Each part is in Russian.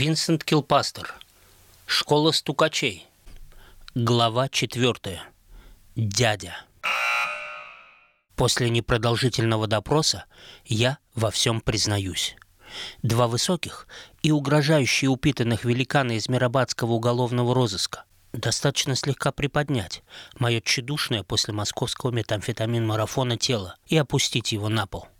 Винсент Килпастер. Школа стукачей. Глава четвертая. Дядя. После непродолжительного допроса я во всем признаюсь. Два высоких и угрожающие упитанных великана из Мирабадского уголовного розыска достаточно слегка приподнять мое тщедушное после московского метамфетамин-марафона тело и опустить его на пол –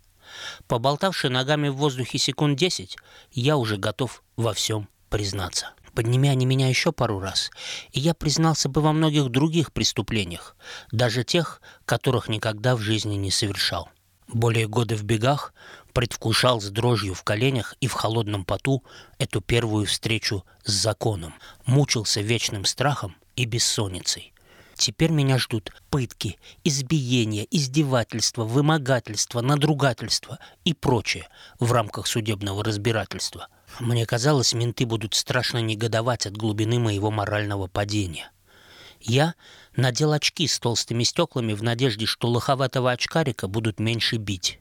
Поболтавши ногами в воздухе секунд десять, я уже готов во всем признаться. Подними они меня еще пару раз, и я признался бы во многих других преступлениях, даже тех, которых никогда в жизни не совершал. Более года в бегах предвкушал с дрожью в коленях и в холодном поту эту первую встречу с законом, мучился вечным страхом и бессонницей. Теперь меня ждут пытки, избиения, издевательства, вымогательства, надругательства и прочее в рамках судебного разбирательства. Мне казалось, менты будут страшно негодовать от глубины моего морального падения. Я надел очки с толстыми стеклами в надежде, что лоховатого очкарика будут меньше бить.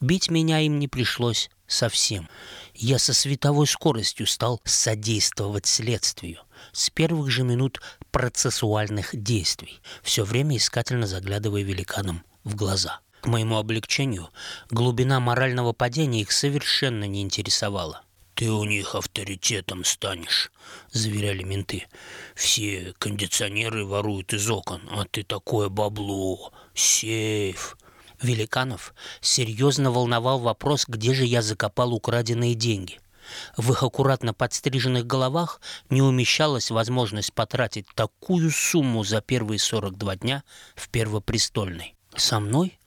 Бить меня им не пришлось совсем. Я со световой скоростью стал содействовать следствию с первых же минут процессуальных действий, все время искательно заглядывая великанам в глаза. К моему облегчению, глубина морального падения их совершенно не интересовала. «Ты у них авторитетом станешь», — заверяли менты. «Все кондиционеры воруют из окон, а ты такое бабло, сейф». Великанов серьезно волновал вопрос, где же я закопал украденные деньги — в их аккуратно подстриженных головах не умещалась возможность потратить такую сумму за первые 42 дня в Первопрестольной. Со мной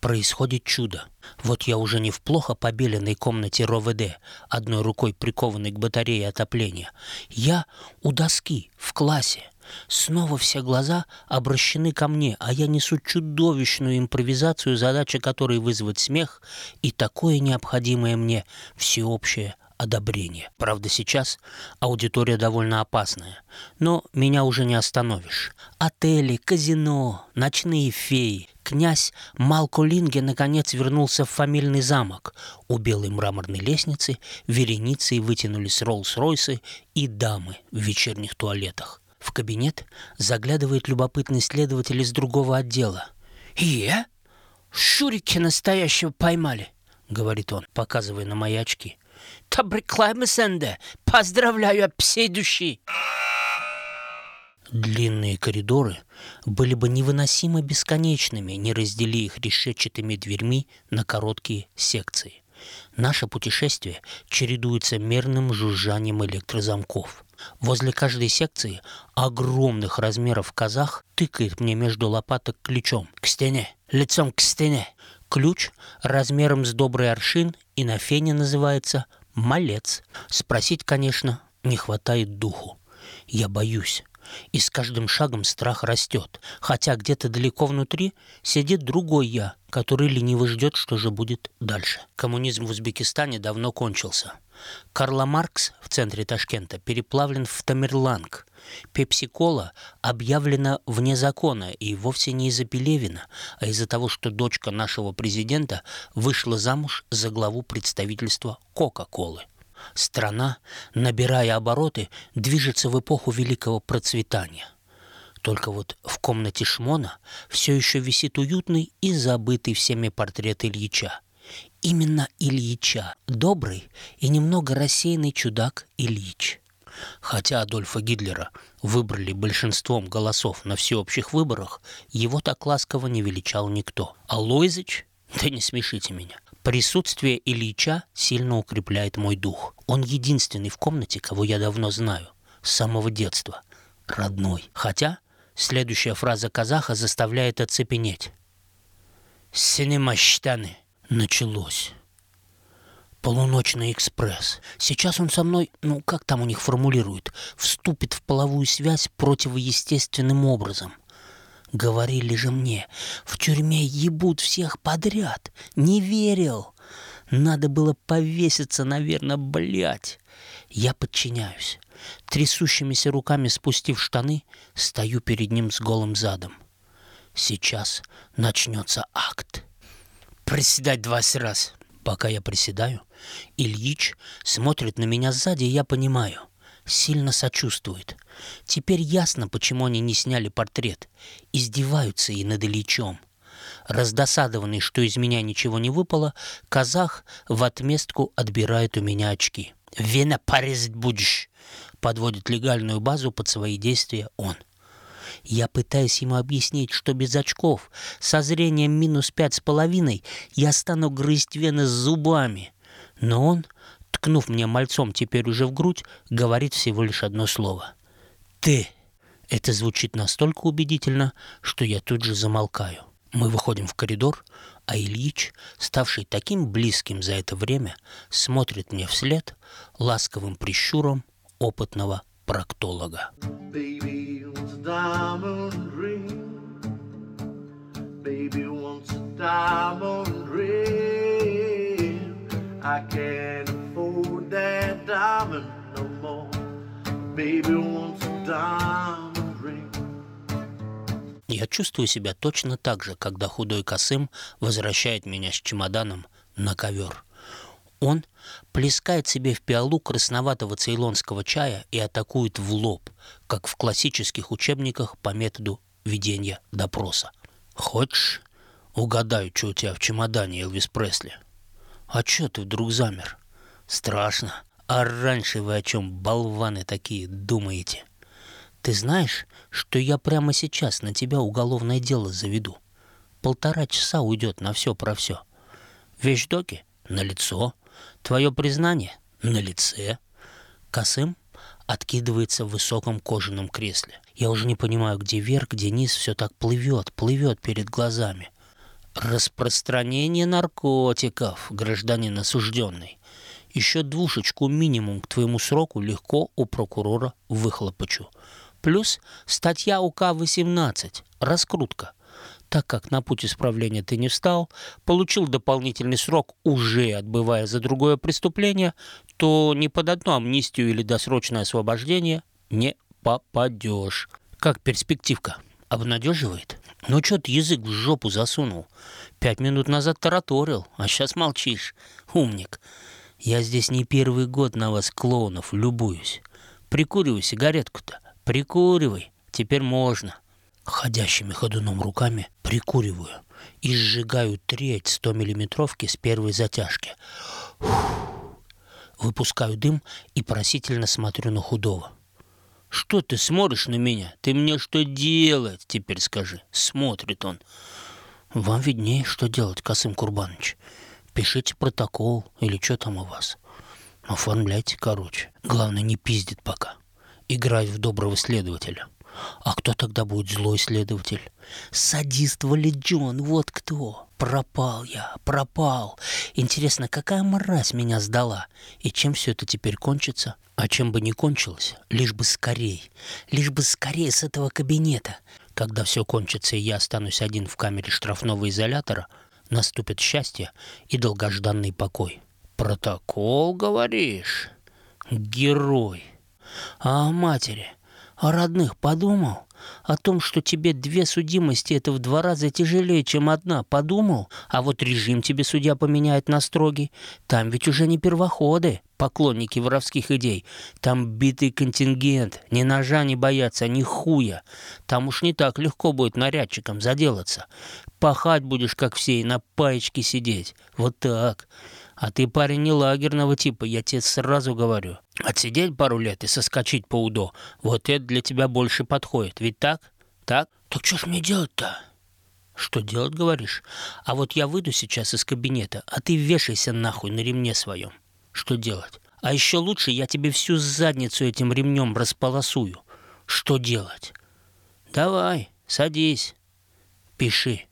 происходит чудо. Вот я уже не в плохо побеленной комнате РОВД, одной рукой прикованной к батарее отопления. Я у доски, в классе. Снова все глаза обращены ко мне, а я несу чудовищную импровизацию, задача которой вызвать смех и такое необходимое мне всеобщее одобрение. Правда, сейчас аудитория довольно опасная, но меня уже не остановишь. Отели, казино, ночные феи. Князь Малко Линге наконец вернулся в фамильный замок. У белой мраморной лестницы вереницей вытянулись Роллс-Ройсы и дамы в вечерних туалетах. В кабинет заглядывает любопытный следователь из другого отдела. «Е? Шурики настоящего поймали!» — говорит он, показывая на мои очки. Mısın de? Поздравляю от всей души!» Длинные коридоры были бы невыносимо бесконечными, не раздели их решетчатыми дверьми на короткие секции. Наше путешествие чередуется мерным жужжанием электрозамков. Возле каждой секции огромных размеров казах тыкает мне между лопаток ключом. К стене, лицом к стене. Ключ размером с добрый аршин и на фене называется малец. Спросить, конечно, не хватает духу. Я боюсь. И с каждым шагом страх растет, хотя где-то далеко внутри сидит другой я, который лениво ждет, что же будет дальше. Коммунизм в Узбекистане давно кончился. Карла Маркс в центре Ташкента переплавлен в Тамерланг. Пепси-кола объявлена вне закона и вовсе не из-за Пелевина, а из-за того, что дочка нашего президента вышла замуж за главу представительства Кока-колы. Страна, набирая обороты, движется в эпоху великого процветания. Только вот в комнате Шмона все еще висит уютный и забытый всеми портрет Ильича – именно Ильича, добрый и немного рассеянный чудак Ильич. Хотя Адольфа Гитлера выбрали большинством голосов на всеобщих выборах, его так ласково не величал никто. А Лойзич? Да не смешите меня. Присутствие Ильича сильно укрепляет мой дух. Он единственный в комнате, кого я давно знаю. С самого детства. Родной. Хотя следующая фраза казаха заставляет оцепенеть. «Синемащтаны!» началось. Полуночный экспресс. Сейчас он со мной, ну как там у них формулируют, вступит в половую связь противоестественным образом. Говорили же мне, в тюрьме ебут всех подряд. Не верил. Надо было повеситься, наверное, блять. Я подчиняюсь. Трясущимися руками спустив штаны, стою перед ним с голым задом. Сейчас начнется акт приседать двадцать раз. Пока я приседаю, Ильич смотрит на меня сзади, и я понимаю, сильно сочувствует. Теперь ясно, почему они не сняли портрет. Издеваются и над Ильичом. Раздосадованный, что из меня ничего не выпало, казах в отместку отбирает у меня очки. «Вена порезать будешь!» подводит легальную базу под свои действия он. Я пытаюсь ему объяснить, что без очков, со зрением минус пять с половиной, я стану грызть вены с зубами. Но он, ткнув мне мальцом теперь уже в грудь, говорит всего лишь одно слово. «Ты!» Это звучит настолько убедительно, что я тут же замолкаю. Мы выходим в коридор, а Ильич, ставший таким близким за это время, смотрит мне вслед ласковым прищуром опытного проктолога. Baby wants a diamond ring. Baby wants a diamond ring. I can't afford that diamond no more. Baby wants a diamond ring. Я чувствую себя точно так же, когда худой косым возвращает меня с чемоданом на ковер. Он плескает себе в пиалу красноватого цейлонского чая и атакует в лоб, как в классических учебниках по методу ведения допроса. «Хочешь, угадаю, что у тебя в чемодане, Элвис Пресли?» «А чё ты вдруг замер?» «Страшно. А раньше вы о чем, болваны такие, думаете?» «Ты знаешь, что я прямо сейчас на тебя уголовное дело заведу? Полтора часа уйдет на все про все. Вещдоки на лицо, Твое признание на лице. Косым откидывается в высоком кожаном кресле. Я уже не понимаю, где вверх, где низ, все так плывет, плывет перед глазами. Распространение наркотиков, гражданин осужденный. Еще двушечку минимум к твоему сроку легко у прокурора выхлопочу. Плюс статья УК-18, раскрутка так как на путь исправления ты не встал, получил дополнительный срок, уже отбывая за другое преступление, то ни под одну амнистию или досрочное освобождение не попадешь. Как перспективка? Обнадеживает? Ну что ты язык в жопу засунул? Пять минут назад тараторил, а сейчас молчишь. Умник. Я здесь не первый год на вас, клоунов, любуюсь. Прикуривай сигаретку-то. Прикуривай. Теперь можно ходящими ходуном руками прикуриваю и сжигаю треть 100-миллиметровки с первой затяжки. Фух. Выпускаю дым и просительно смотрю на худого. «Что ты смотришь на меня? Ты мне что делать, теперь скажи?» Смотрит он. «Вам виднее, что делать, Касым Курбанович. Пишите протокол или что там у вас. Оформляйте короче. Главное, не пиздит пока. Играть в доброго следователя». А кто тогда будет злой следователь? Садист Валиджон, вот кто. Пропал я, пропал. Интересно, какая мразь меня сдала? И чем все это теперь кончится? А чем бы не кончилось, лишь бы скорей, лишь бы скорее с этого кабинета. Когда все кончится и я останусь один в камере штрафного изолятора, наступит счастье и долгожданный покой. Протокол, говоришь? Герой. А о матери? О родных подумал? О том, что тебе две судимости – это в два раза тяжелее, чем одна, подумал? А вот режим тебе судья поменяет на строгий. Там ведь уже не первоходы, поклонники воровских идей. Там битый контингент, ни ножа не боятся, ни хуя. Там уж не так легко будет нарядчиком заделаться. Пахать будешь, как все, и на паечке сидеть. Вот так. А ты парень не лагерного типа, я тебе сразу говорю. Отсидеть пару лет и соскочить по УДО, вот это для тебя больше подходит. Ведь так? Так? Так что ж мне делать-то? Что делать, говоришь? А вот я выйду сейчас из кабинета, а ты вешайся нахуй на ремне своем. Что делать? А еще лучше я тебе всю задницу этим ремнем располосую. Что делать? Давай, садись, пиши.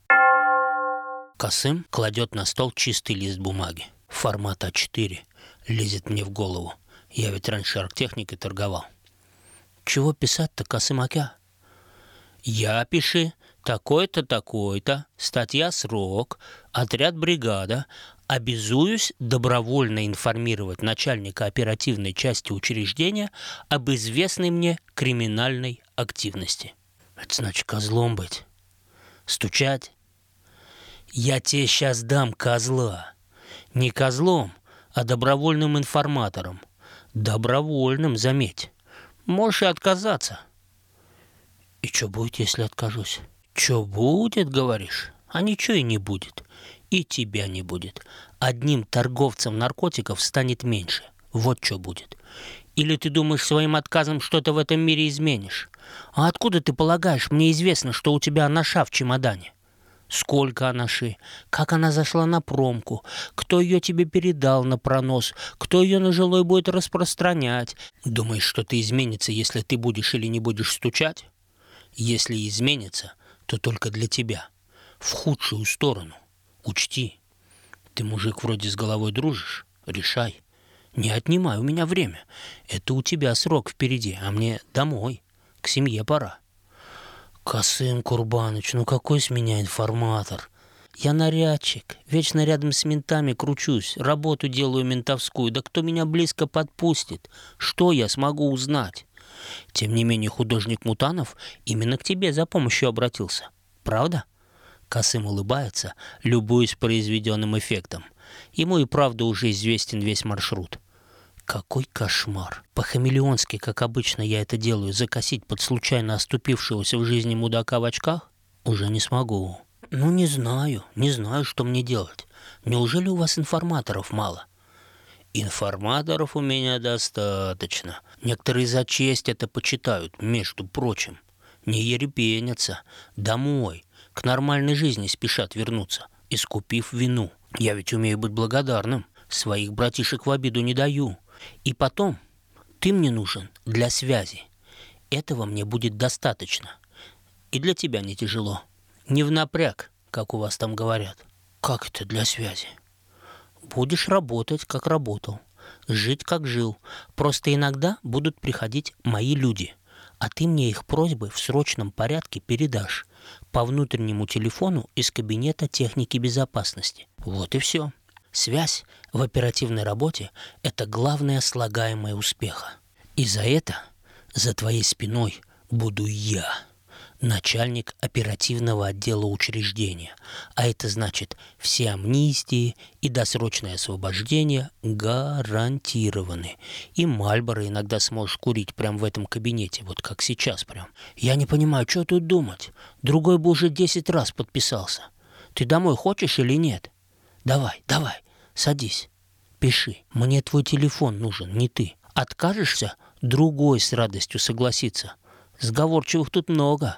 Косым кладет на стол чистый лист бумаги формат А4 лезет мне в голову. Я ведь раньше арктехникой торговал. Чего писать-то, Косымакя? Я пиши, такой-то, такой-то, статья «Срок», отряд «Бригада», обязуюсь добровольно информировать начальника оперативной части учреждения об известной мне криминальной активности. Это значит козлом быть. Стучать. Я тебе сейчас дам козла. Не козлом, а добровольным информатором. Добровольным, заметь. Можешь и отказаться. И что будет, если откажусь? Что будет, говоришь? А ничего и не будет. И тебя не будет. Одним торговцем наркотиков станет меньше. Вот что будет. Или ты думаешь, своим отказом что-то в этом мире изменишь? А откуда ты полагаешь, мне известно, что у тебя анаша в чемодане? Сколько анаши? Как она зашла на промку? Кто ее тебе передал на пронос? Кто ее на жилой будет распространять? Думаешь, что-то изменится, если ты будешь или не будешь стучать? Если изменится, то только для тебя. В худшую сторону. Учти. Ты, мужик, вроде с головой дружишь? Решай. Не отнимай у меня время. Это у тебя срок впереди, а мне домой. К семье пора. Касым Курбаныч, ну какой с меня информатор? Я нарядчик, вечно рядом с ментами кручусь, работу делаю ментовскую, да кто меня близко подпустит? Что я смогу узнать? Тем не менее, художник Мутанов именно к тебе за помощью обратился. Правда? Касым улыбается, любуясь произведенным эффектом. Ему и правда уже известен весь маршрут. Какой кошмар! По-хамелеонски, как обычно я это делаю, закосить под случайно оступившегося в жизни мудака в очках? Уже не смогу. Ну, не знаю, не знаю, что мне делать. Неужели у вас информаторов мало? Информаторов у меня достаточно. Некоторые за честь это почитают, между прочим. Не ерепенятся. Домой, к нормальной жизни спешат вернуться, искупив вину. Я ведь умею быть благодарным. Своих братишек в обиду не даю. И потом, ты мне нужен для связи. Этого мне будет достаточно. И для тебя не тяжело. Не в напряг, как у вас там говорят. Как это для связи? Будешь работать, как работал. Жить, как жил. Просто иногда будут приходить мои люди. А ты мне их просьбы в срочном порядке передашь по внутреннему телефону из кабинета техники безопасности. Вот и все. Связь в оперативной работе – это главное слагаемое успеха. И за это, за твоей спиной, буду я, начальник оперативного отдела учреждения. А это значит, все амнистии и досрочное освобождение гарантированы. И Мальборо иногда сможешь курить прямо в этом кабинете, вот как сейчас прям. Я не понимаю, что тут думать. Другой бы уже 10 раз подписался. Ты домой хочешь или нет? Давай, давай, Садись, пиши. Мне твой телефон нужен, не ты. Откажешься, другой с радостью согласится. Сговорчивых тут много.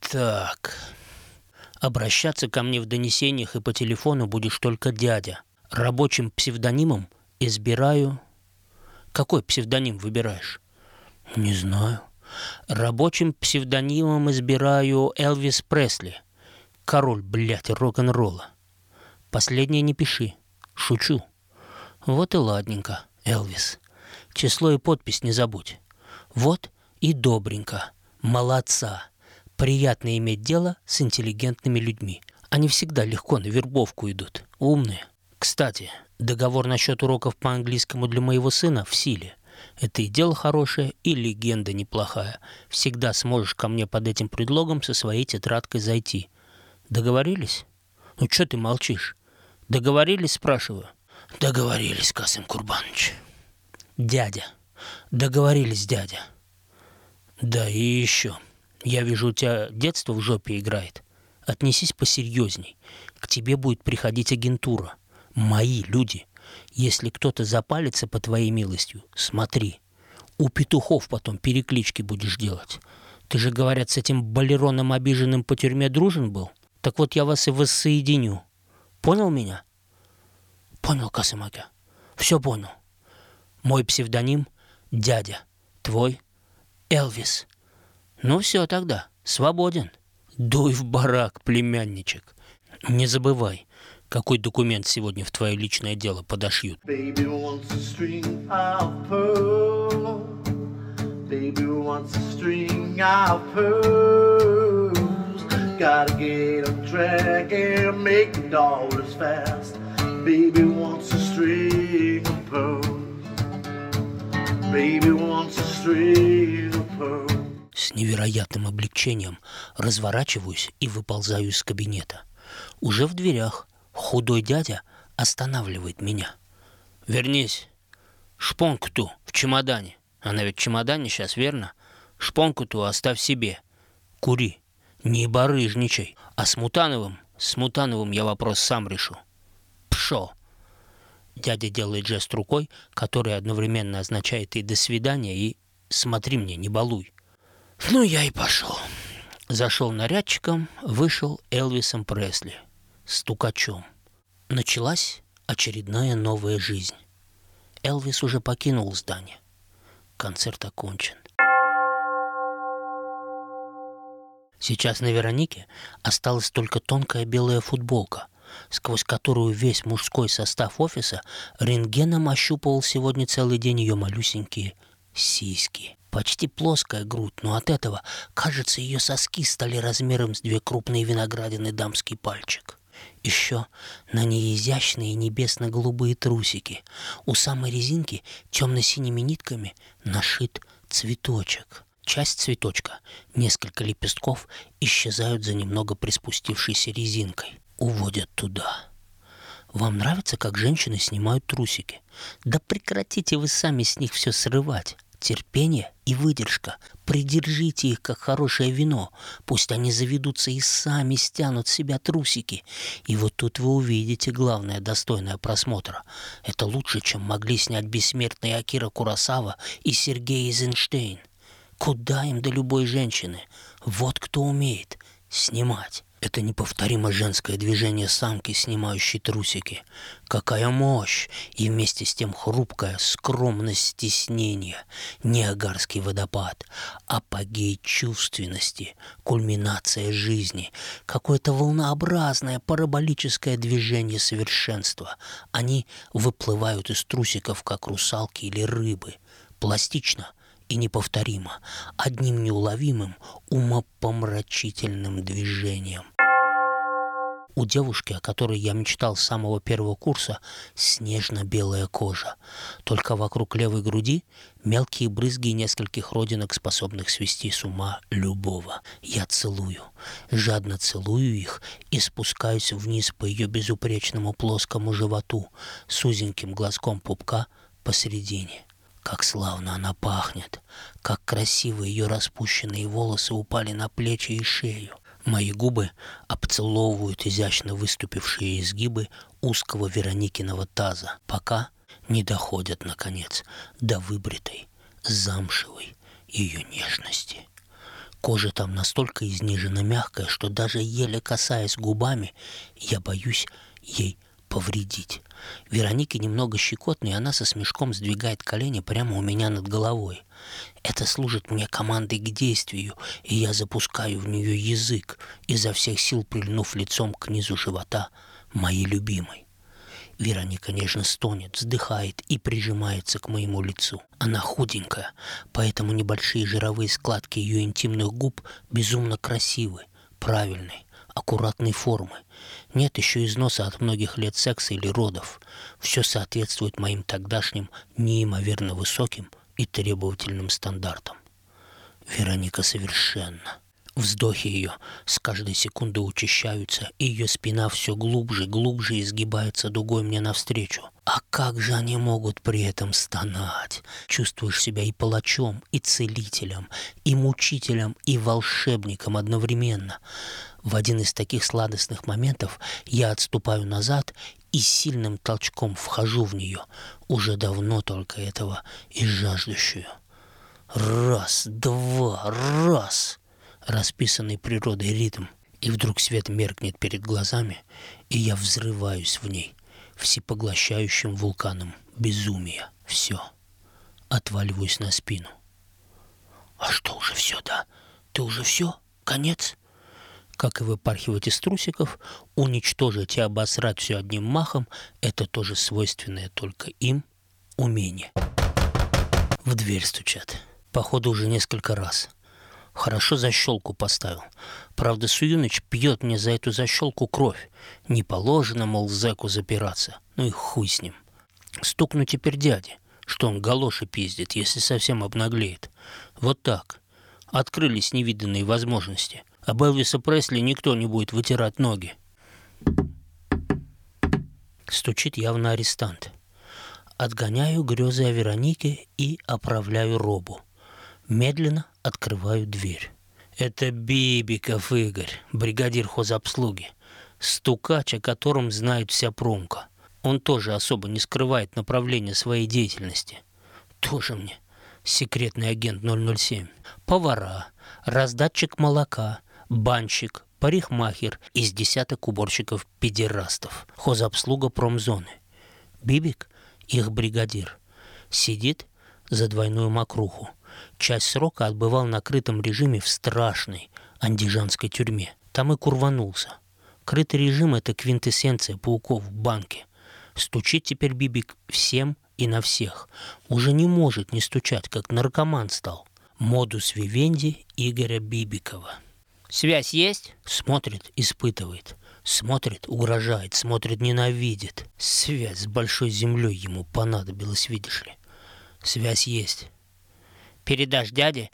Так. Обращаться ко мне в донесениях и по телефону будешь только дядя. Рабочим псевдонимом избираю... Какой псевдоним выбираешь? Не знаю. Рабочим псевдонимом избираю Элвис Пресли. Король, блядь, рок-н-ролла. Последнее не пиши. Шучу. Вот и ладненько, Элвис. Число и подпись не забудь. Вот и добренько. Молодца. Приятно иметь дело с интеллигентными людьми. Они всегда легко на вербовку идут. Умные. Кстати, договор насчет уроков по английскому для моего сына в силе. Это и дело хорошее, и легенда неплохая. Всегда сможешь ко мне под этим предлогом со своей тетрадкой зайти. Договорились? Ну что ты молчишь? Договорились, спрашиваю? Договорились, Касым Курбанович. Дядя. Договорились, дядя. Да и еще. Я вижу, у тебя детство в жопе играет. Отнесись посерьезней. К тебе будет приходить агентура. Мои люди. Если кто-то запалится по твоей милостью, смотри. У петухов потом переклички будешь делать. Ты же, говорят, с этим балероном обиженным по тюрьме дружен был? Так вот я вас и воссоединю. Понял меня? Понял, Касымака. Все понял. Мой псевдоним — дядя. Твой — Элвис. Ну все тогда, свободен. Дуй в барак, племянничек. Не забывай, какой документ сегодня в твое личное дело подошьют. Baby wants a string of pearls. Gotta get on track and make the dollars fast. Baby wants a string of pearls. Baby wants a string of pearls. С невероятным облегчением разворачиваюсь и выползаю из кабинета. Уже в дверях худой дядя останавливает меня. «Вернись! Шпонку ту в чемодане. Она ведь в чемодане сейчас, верно? Шпонку ту оставь себе. Кури. Не барыжничай. А с Мутановым, с Мутановым я вопрос сам решу. Пшо!» Дядя делает жест рукой, который одновременно означает и «до свидания», и «смотри мне, не балуй». Ну, я и пошел. Зашел нарядчиком, вышел Элвисом Пресли, стукачом. Началась очередная новая жизнь. Элвис уже покинул здание. Концерт окончен. Сейчас на Веронике осталась только тонкая белая футболка, сквозь которую весь мужской состав офиса рентгеном ощупывал сегодня целый день ее малюсенькие сиськи. Почти плоская грудь, но от этого, кажется, ее соски стали размером с две крупные виноградины дамский пальчик. Еще на ней изящные небесно-голубые трусики. У самой резинки темно-синими нитками нашит цветочек. Часть цветочка, несколько лепестков, исчезают за немного приспустившейся резинкой. Уводят туда. Вам нравится, как женщины снимают трусики? Да прекратите вы сами с них все срывать терпение и выдержка. Придержите их, как хорошее вино. Пусть они заведутся и сами стянут с себя трусики. И вот тут вы увидите главное достойное просмотра. Это лучше, чем могли снять бессмертные Акира Курасава и Сергей Эйзенштейн. Куда им до любой женщины? Вот кто умеет снимать. Это неповторимо женское движение самки, снимающей трусики. Какая мощь! И вместе с тем хрупкая скромность стеснения. Ниагарский водопад. Апогей чувственности. Кульминация жизни. Какое-то волнообразное параболическое движение совершенства. Они выплывают из трусиков, как русалки или рыбы. Пластично, и неповторимо, одним неуловимым, умопомрачительным движением. У девушки, о которой я мечтал с самого первого курса, снежно-белая кожа. Только вокруг левой груди мелкие брызги нескольких родинок, способных свести с ума любого. Я целую, жадно целую их и спускаюсь вниз по ее безупречному плоскому животу с узеньким глазком пупка посередине. Как славно она пахнет, как красиво ее распущенные волосы упали на плечи и шею. Мои губы обцеловывают изящно выступившие изгибы узкого Вероникиного таза, пока не доходят, наконец, до выбритой, замшевой ее нежности. Кожа там настолько изнижена мягкая, что даже еле касаясь губами, я боюсь ей повредить. Веронике немного щекотно, и она со смешком сдвигает колени прямо у меня над головой. Это служит мне командой к действию, и я запускаю в нее язык, изо всех сил прильнув лицом к низу живота моей любимой. Вероника нежно стонет, вздыхает и прижимается к моему лицу. Она худенькая, поэтому небольшие жировые складки ее интимных губ безумно красивы, правильные аккуратной формы. Нет еще износа от многих лет секса или родов. Все соответствует моим тогдашним неимоверно высоким и требовательным стандартам. Вероника совершенно. Вздохи ее с каждой секунды учащаются, и ее спина все глубже, глубже изгибается дугой мне навстречу. А как же они могут при этом стонать? Чувствуешь себя и палачом, и целителем, и мучителем, и волшебником одновременно. В один из таких сладостных моментов я отступаю назад и сильным толчком вхожу в нее, уже давно только этого и жаждущую. Раз, два, раз! Расписанный природой ритм. И вдруг свет меркнет перед глазами, и я взрываюсь в ней, всепоглощающим вулканом безумия. Все. Отваливаюсь на спину. А что уже все, да? Ты уже все? Конец? как и выпархивать из трусиков, уничтожить и обосрать все одним махом – это тоже свойственное только им умение. В дверь стучат. Походу, уже несколько раз. Хорошо защелку поставил. Правда, Суюныч пьет мне за эту защелку кровь. Не положено, мол, зэку запираться. Ну и хуй с ним. Стукну теперь дяде, что он галоши пиздит, если совсем обнаглеет. Вот так. Открылись невиданные возможности – об Элвиса Пресли никто не будет вытирать ноги. Стучит явно арестант. Отгоняю грезы о Веронике и оправляю робу. Медленно открываю дверь. Это Бибиков Игорь, бригадир хозобслуги. Стукач, о котором знает вся промка. Он тоже особо не скрывает направление своей деятельности. Тоже мне секретный агент 007. Повара, раздатчик молока, банщик, парикмахер из десяток уборщиков-педерастов. Хозобслуга промзоны. Бибик, их бригадир, сидит за двойную мокруху. Часть срока отбывал на крытом режиме в страшной андижанской тюрьме. Там и курванулся. Крытый режим – это квинтэссенция пауков в банке. Стучит теперь Бибик всем и на всех. Уже не может не стучать, как наркоман стал. Модус вивенди Игоря Бибикова. «Связь есть?» Смотрит, испытывает. Смотрит, угрожает, смотрит, ненавидит. Связь с большой землей ему понадобилась, видишь ли. Связь есть. Передашь дяде?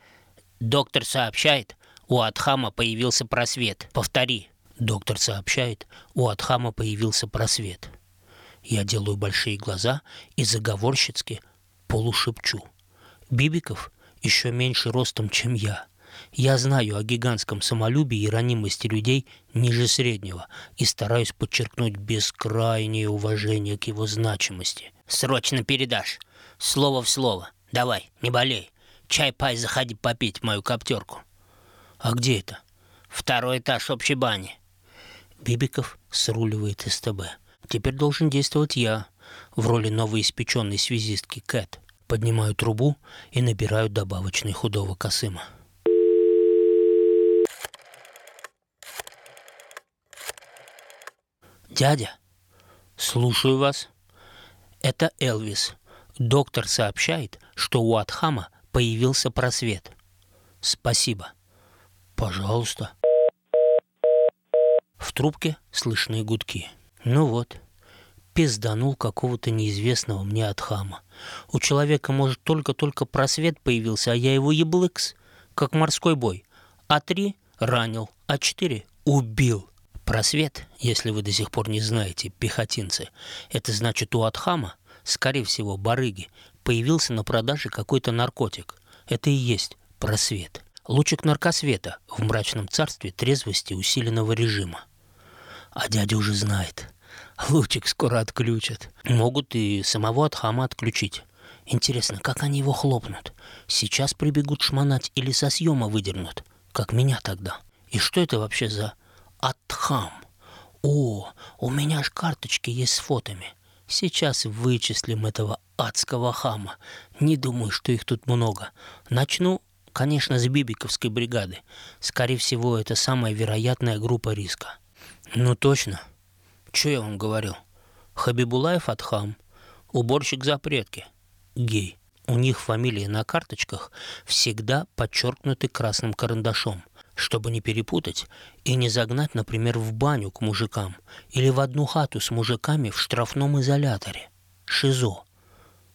Доктор сообщает, у Адхама появился просвет. Повтори. Доктор сообщает, у Адхама появился просвет. Я делаю большие глаза и заговорщицки полушепчу. Бибиков еще меньше ростом, чем я. Я знаю о гигантском самолюбии и ранимости людей ниже среднего и стараюсь подчеркнуть бескрайнее уважение к его значимости. Срочно передашь. Слово в слово. Давай, не болей. Чай-пай, заходи попить мою коптерку. А где это? Второй этаж общей бани. Бибиков сруливает СТБ. Теперь должен действовать я в роли новоиспеченной связистки Кэт. Поднимаю трубу и набираю добавочный худого косыма. Дядя, слушаю вас. Это Элвис. Доктор сообщает, что у Атхама появился просвет. Спасибо. Пожалуйста. В трубке слышны гудки. Ну вот, пизданул какого-то неизвестного мне от хама. У человека, может, только-только просвет появился, а я его еблыкс, как морской бой. А три ранил, а четыре убил. Просвет, если вы до сих пор не знаете, пехотинцы, это значит у Атхама, скорее всего, барыги, появился на продаже какой-то наркотик. Это и есть просвет. Лучик наркосвета в мрачном царстве трезвости усиленного режима. А дядя уже знает. Лучик скоро отключат. Могут и самого Атхама отключить. Интересно, как они его хлопнут? Сейчас прибегут шмонать или со съема выдернут, как меня тогда. И что это вообще за Атхам? О, у меня ж карточки есть с фотами. Сейчас вычислим этого адского хама. Не думаю, что их тут много. Начну, конечно, с Бибиковской бригады. Скорее всего, это самая вероятная группа риска. Ну точно. Что я вам говорил? Хабибулаев Атхам, уборщик запретки, гей. У них фамилии на карточках всегда подчеркнуты красным карандашом, чтобы не перепутать и не загнать, например, в баню к мужикам или в одну хату с мужиками в штрафном изоляторе. ШИЗО.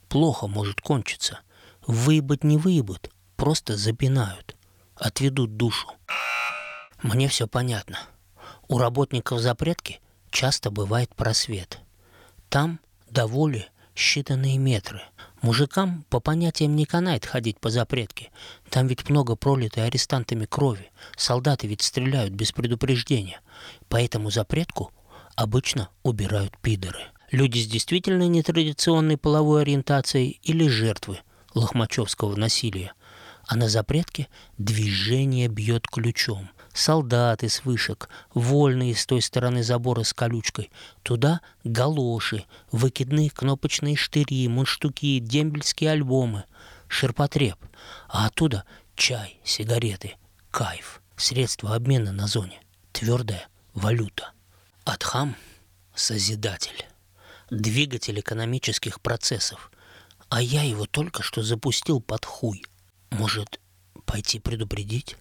Плохо может кончиться. Выебать не выебут, просто запинают, отведут душу. Мне все понятно. У работников запретки часто бывает просвет. Там до воли считанные метры. Мужикам по понятиям не канает ходить по запретке. Там ведь много пролитой арестантами крови. Солдаты ведь стреляют без предупреждения. Поэтому запретку обычно убирают пидоры. Люди с действительно нетрадиционной половой ориентацией или жертвы лохмачевского насилия. А на запретке движение бьет ключом солдаты с вышек, вольные с той стороны забора с колючкой. Туда галоши, выкидные кнопочные штыри, мундштуки, дембельские альбомы, ширпотреб. А оттуда чай, сигареты, кайф, средства обмена на зоне, твердая валюта. Адхам – созидатель, двигатель экономических процессов. А я его только что запустил под хуй. Может, пойти предупредить?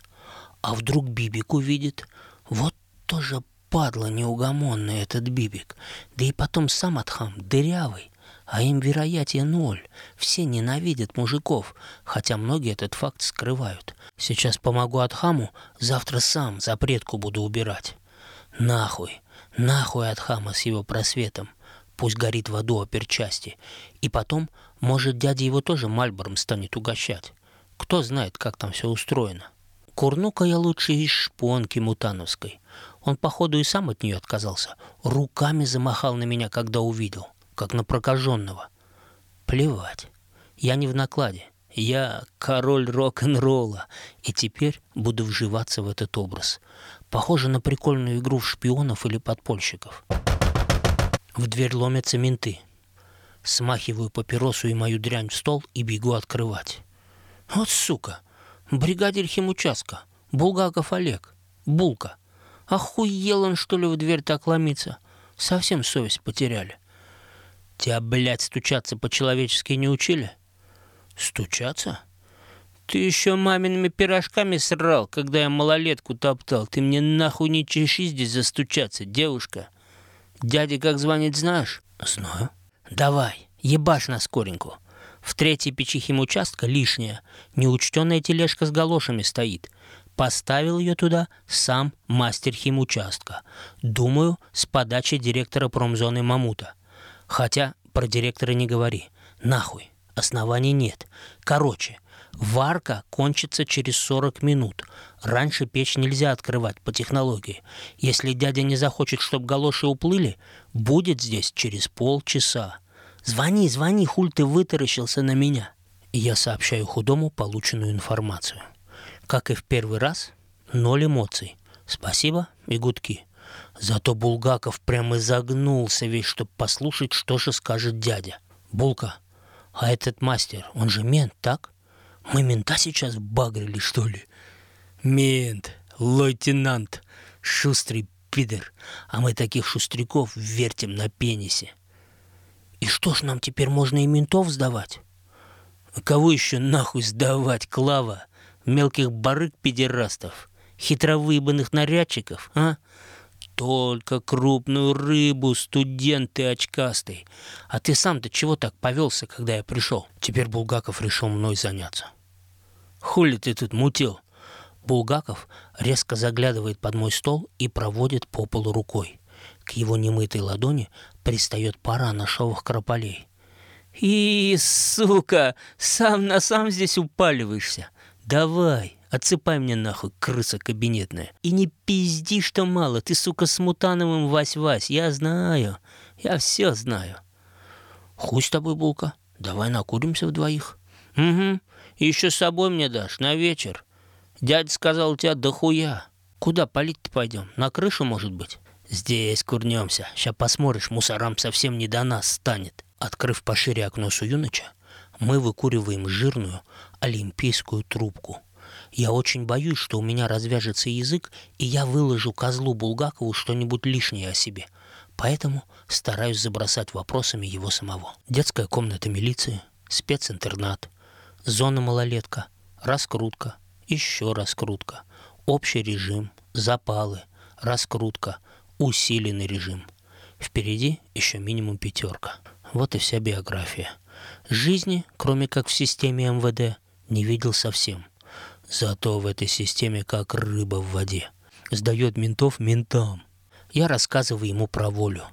А вдруг Бибик увидит? Вот тоже падла неугомонный этот Бибик. Да и потом сам Атхам дырявый, а им вероятие ноль. Все ненавидят мужиков, хотя многие этот факт скрывают. Сейчас помогу Атхаму, завтра сам запретку буду убирать. Нахуй, нахуй Атхама с его просветом. Пусть горит в аду оперчасти. И потом, может, дядя его тоже мальбором станет угощать. Кто знает, как там все устроено. Курну-ка я лучше из шпонки мутановской. Он, походу, и сам от нее отказался. Руками замахал на меня, когда увидел, как на прокаженного. Плевать. Я не в накладе. Я король рок-н-ролла, и теперь буду вживаться в этот образ. Похоже на прикольную игру в шпионов или подпольщиков. В дверь ломятся менты. Смахиваю папиросу и мою дрянь в стол и бегу открывать. Вот сука! Бригадир химучастка. Булгаков Олег. Булка. Охуел он, что ли, в дверь так ломиться? Совсем совесть потеряли. Тебя, блядь, стучаться по-человечески не учили? Стучаться? Ты еще мамиными пирожками срал, когда я малолетку топтал. Ты мне нахуй не чеши здесь застучаться, девушка. Дядя как звонит, знаешь? Знаю. Давай, ебашь на скореньку. В третьей печи химучастка лишняя, неучтенная тележка с галошами стоит. Поставил ее туда сам мастер химучастка. Думаю, с подачи директора промзоны Мамута. Хотя про директора не говори. Нахуй. Оснований нет. Короче, варка кончится через 40 минут. Раньше печь нельзя открывать по технологии. Если дядя не захочет, чтобы галоши уплыли, будет здесь через полчаса. Звони, звони, хуль ты вытаращился на меня. И я сообщаю худому полученную информацию. Как и в первый раз, ноль эмоций. Спасибо и гудки. Зато Булгаков прямо изогнулся весь, чтобы послушать, что же скажет дядя. Булка, а этот мастер, он же мент, так? Мы мента сейчас багрили, что ли? Мент, лейтенант, шустрый пидор. А мы таких шустряков вертим на пенисе. И что ж нам теперь можно и ментов сдавать? Кого еще нахуй сдавать, Клава? Мелких барык-педерастов? Хитровыебанных нарядчиков, а? Только крупную рыбу, студент ты очкастый. А ты сам-то чего так повелся, когда я пришел? Теперь Булгаков решил мной заняться. Хули ты тут мутил? Булгаков резко заглядывает под мой стол и проводит по полу рукой. К его немытой ладони пристает пара нашовых крополей. «И, сука, сам на сам здесь упаливаешься. Давай, Отсыпай мне нахуй, крыса кабинетная. И не пизди, что мало. Ты, сука, с Мутановым Вась-Вась. Я знаю. Я все знаю. Хуй с тобой, Булка. Давай накуримся вдвоих. Угу. Еще с собой мне дашь на вечер. Дядя сказал, у тебя дохуя. Куда палить-то пойдем? На крышу, может быть? Здесь курнемся. Сейчас посмотришь, мусорам совсем не до нас станет. Открыв пошире окно Суюныча, мы выкуриваем жирную олимпийскую трубку – я очень боюсь, что у меня развяжется язык, и я выложу козлу Булгакову что-нибудь лишнее о себе. Поэтому стараюсь забросать вопросами его самого. Детская комната милиции, специнтернат, зона малолетка, раскрутка, еще раскрутка, общий режим, запалы, раскрутка, усиленный режим. Впереди еще минимум пятерка. Вот и вся биография. Жизни, кроме как в системе МВД, не видел совсем – Зато в этой системе как рыба в воде. Сдает ментов ментам. Я рассказываю ему про волю,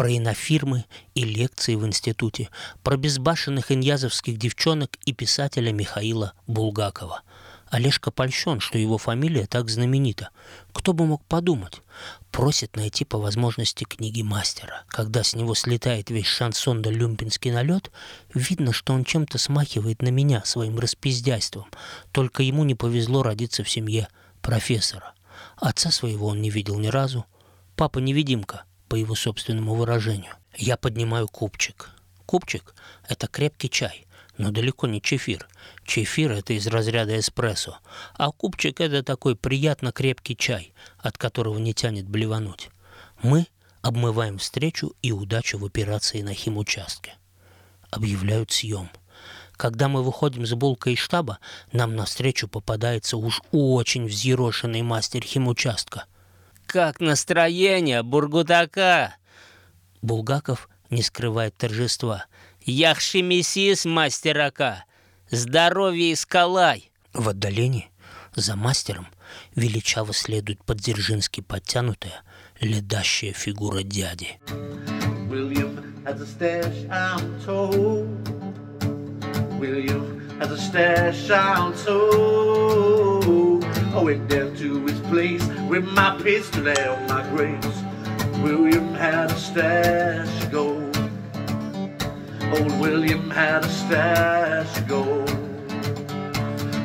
про инофирмы и лекции в институте, про безбашенных иньязовских девчонок и писателя Михаила Булгакова. Олежка польщен, что его фамилия так знаменита. Кто бы мог подумать? Просит найти по возможности книги мастера. Когда с него слетает весь шансон да люмпинский налет, видно, что он чем-то смахивает на меня своим распиздяйством. Только ему не повезло родиться в семье профессора. Отца своего он не видел ни разу. Папа-невидимка, по его собственному выражению. Я поднимаю кубчик. Кубчик – это крепкий чай – но далеко не чефир. Чефир – это из разряда эспрессо, а кубчик – это такой приятно крепкий чай, от которого не тянет блевануть. Мы обмываем встречу и удачу в операции на химучастке. Объявляют съем. Когда мы выходим с булкой из штаба, нам навстречу попадается уж очень взъерошенный мастер химучастка. «Как настроение, Бургутака?» Булгаков не скрывает торжества – Яхшемисис, мастерака! Здоровье искалай!» В отдалении, за мастером, величаво следует подзержински подтянутая, ледащая фигура дяди. William has a stash, I'm told. William has a stash, I'm told. I went down to his place with my pistol and my grace. William had a stash of gold. Old William had a stash of gold.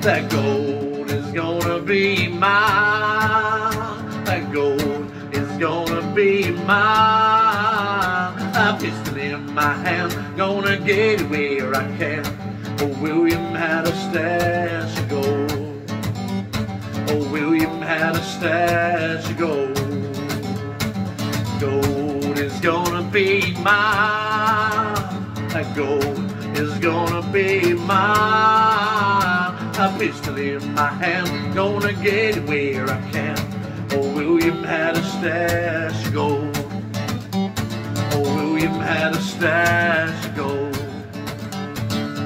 That gold is gonna be mine. That gold is gonna be mine. A pistol in my hand, gonna get it where I can. Old William had a stash had a stash of gold. Is gonna be mine. Gold is gonna be mine. A pistol in my hand, gonna get it where I can. Oh, William had a stash of gold. Oh, William had a stash of gold.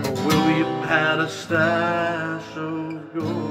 Oh, William had a stash of gold.